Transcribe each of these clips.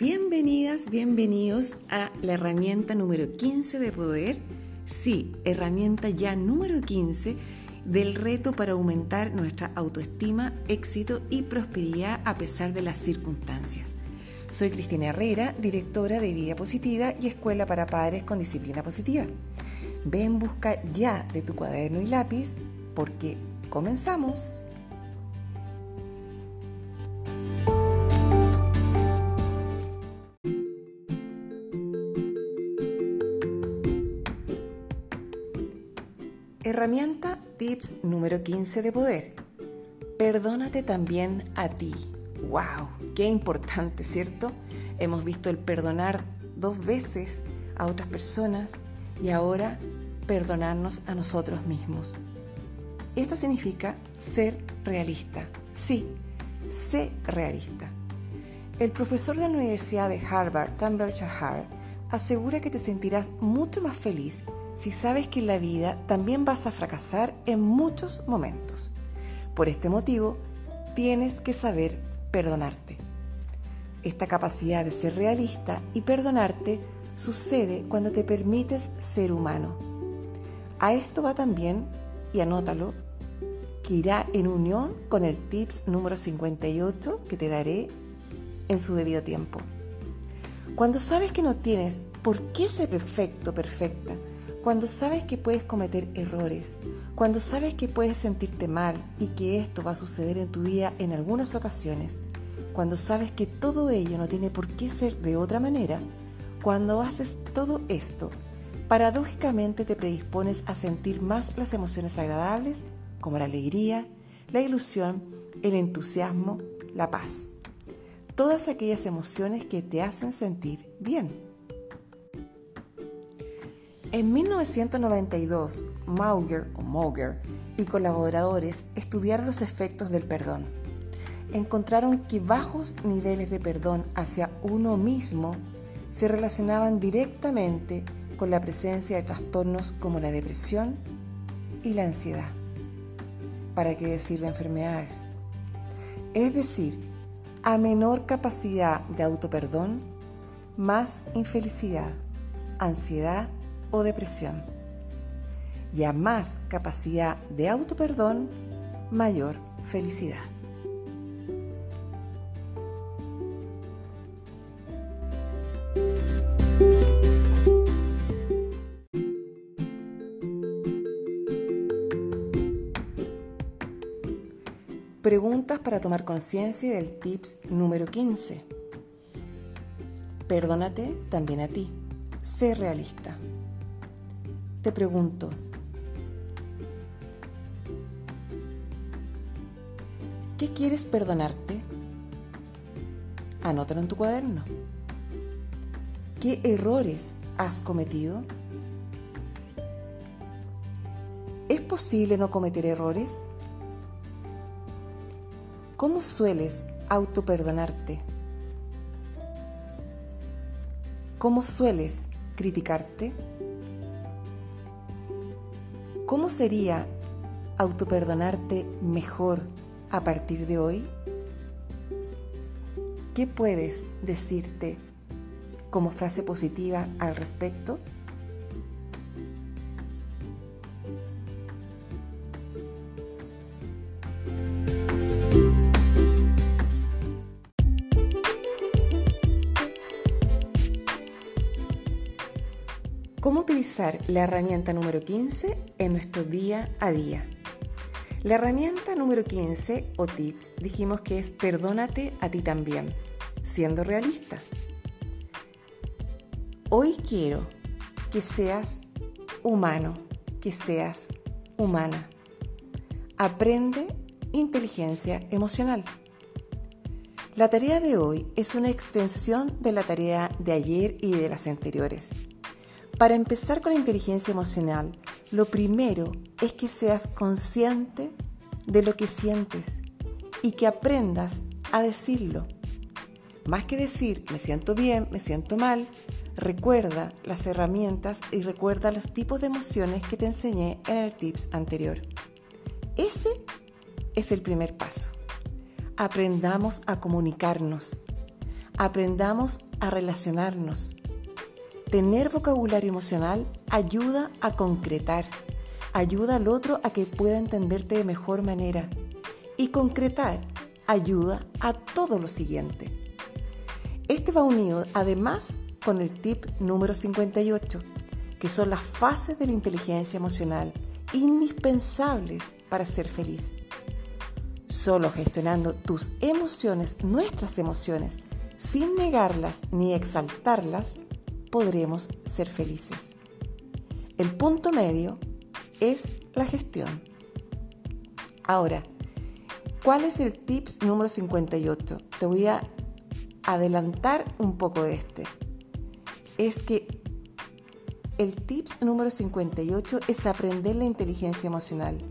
Bienvenidas, bienvenidos a la herramienta número 15 de poder. Sí, herramienta ya número 15 del reto para aumentar nuestra autoestima, éxito y prosperidad a pesar de las circunstancias. Soy Cristina Herrera, directora de Vida Positiva y Escuela para Padres con Disciplina Positiva. Ven, busca ya de tu cuaderno y lápiz porque comenzamos. Herramienta tips número 15 de poder. Perdónate también a ti. ¡Wow! Qué importante, ¿cierto? Hemos visto el perdonar dos veces a otras personas y ahora perdonarnos a nosotros mismos. Esto significa ser realista. Sí, sé realista. El profesor de la Universidad de Harvard, Tambor Chahar, asegura que te sentirás mucho más feliz si sabes que en la vida también vas a fracasar en muchos momentos. Por este motivo, tienes que saber perdonarte. Esta capacidad de ser realista y perdonarte sucede cuando te permites ser humano. A esto va también, y anótalo, que irá en unión con el tips número 58 que te daré en su debido tiempo. Cuando sabes que no tienes por qué ser perfecto, perfecta, cuando sabes que puedes cometer errores, cuando sabes que puedes sentirte mal y que esto va a suceder en tu vida en algunas ocasiones, cuando sabes que todo ello no tiene por qué ser de otra manera, cuando haces todo esto, paradójicamente te predispones a sentir más las emociones agradables como la alegría, la ilusión, el entusiasmo, la paz. Todas aquellas emociones que te hacen sentir bien. En 1992, Mauger o Mauger y colaboradores estudiaron los efectos del perdón. Encontraron que bajos niveles de perdón hacia uno mismo se relacionaban directamente con la presencia de trastornos como la depresión y la ansiedad. ¿Para qué decir de enfermedades? Es decir, a menor capacidad de autoperdón, más infelicidad, ansiedad o depresión. Y a más capacidad de autoperdón, mayor felicidad. Preguntas para tomar conciencia del tips número 15. Perdónate también a ti. Sé realista. Te pregunto, ¿qué quieres perdonarte? Anótalo en tu cuaderno. ¿Qué errores has cometido? ¿Es posible no cometer errores? ¿Cómo sueles autoperdonarte? ¿Cómo sueles criticarte? ¿Cómo sería autoperdonarte mejor a partir de hoy? ¿Qué puedes decirte como frase positiva al respecto? La herramienta número 15 en nuestro día a día? La herramienta número 15 o tips dijimos que es perdónate a ti también, siendo realista. Hoy quiero que seas humano, que seas humana. Aprende inteligencia emocional. La tarea de hoy es una extensión de la tarea de ayer y de las anteriores. Para empezar con la inteligencia emocional, lo primero es que seas consciente de lo que sientes y que aprendas a decirlo. Más que decir me siento bien, me siento mal, recuerda las herramientas y recuerda los tipos de emociones que te enseñé en el tips anterior. Ese es el primer paso. Aprendamos a comunicarnos. Aprendamos a relacionarnos. Tener vocabulario emocional ayuda a concretar, ayuda al otro a que pueda entenderte de mejor manera. Y concretar ayuda a todo lo siguiente. Este va unido además con el tip número 58, que son las fases de la inteligencia emocional indispensables para ser feliz. Solo gestionando tus emociones, nuestras emociones, sin negarlas ni exaltarlas, podremos ser felices. El punto medio es la gestión. Ahora, ¿cuál es el tips número 58? Te voy a adelantar un poco de este. Es que el tips número 58 es aprender la inteligencia emocional.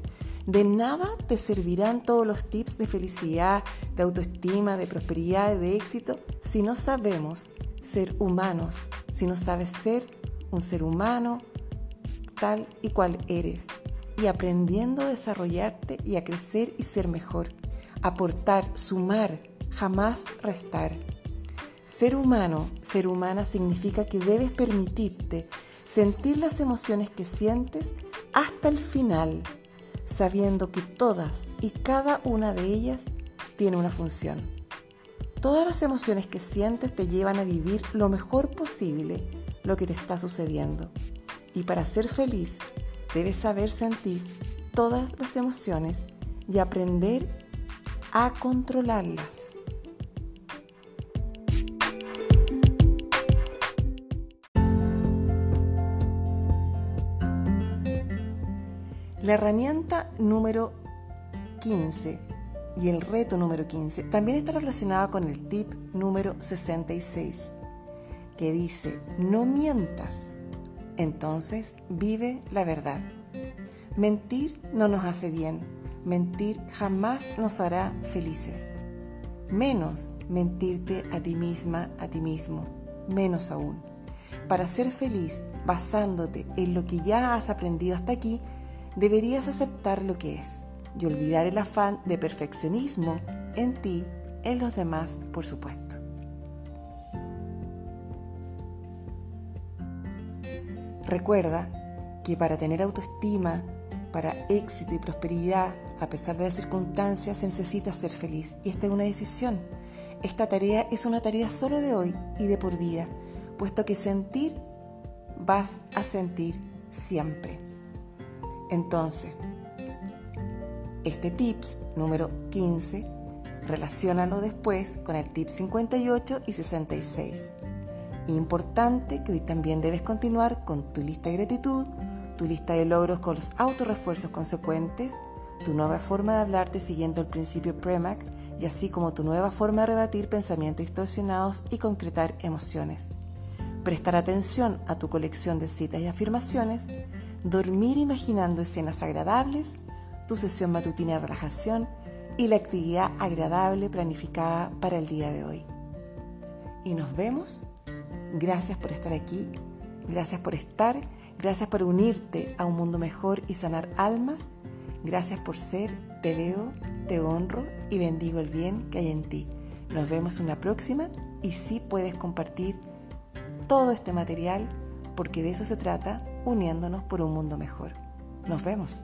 De nada te servirán todos los tips de felicidad, de autoestima, de prosperidad, de éxito, si no sabemos ser humanos, si no sabes ser un ser humano tal y cual eres y aprendiendo a desarrollarte y a crecer y ser mejor, aportar, sumar, jamás restar. Ser humano, ser humana significa que debes permitirte sentir las emociones que sientes hasta el final, sabiendo que todas y cada una de ellas tiene una función. Todas las emociones que sientes te llevan a vivir lo mejor posible lo que te está sucediendo. Y para ser feliz, debes saber sentir todas las emociones y aprender a controlarlas. La herramienta número 15 y el reto número 15 también está relacionada con el tip número 66, que dice, no mientas, entonces vive la verdad. Mentir no nos hace bien, mentir jamás nos hará felices. Menos mentirte a ti misma, a ti mismo, menos aún. Para ser feliz basándote en lo que ya has aprendido hasta aquí, deberías aceptar lo que es y olvidar el afán de perfeccionismo en ti, en los demás, por supuesto. Recuerda que para tener autoestima, para éxito y prosperidad, a pesar de las circunstancias, se necesita ser feliz. Y esta es una decisión. Esta tarea es una tarea solo de hoy y de por vida, puesto que sentir vas a sentir siempre. Entonces, este tips número 15, relacionalo después con el tip 58 y 66. Importante que hoy también debes continuar con tu lista de gratitud, tu lista de logros con los autorrefuerzos consecuentes, tu nueva forma de hablarte siguiendo el principio PREMAC y así como tu nueva forma de rebatir pensamientos distorsionados y concretar emociones. Prestar atención a tu colección de citas y afirmaciones dormir imaginando escenas agradables, tu sesión matutina de relajación y la actividad agradable planificada para el día de hoy. Y nos vemos. Gracias por estar aquí, gracias por estar, gracias por unirte a un mundo mejor y sanar almas. Gracias por ser, te veo, te honro y bendigo el bien que hay en ti. Nos vemos una próxima y sí puedes compartir todo este material porque de eso se trata uniéndonos por un mundo mejor. Nos vemos.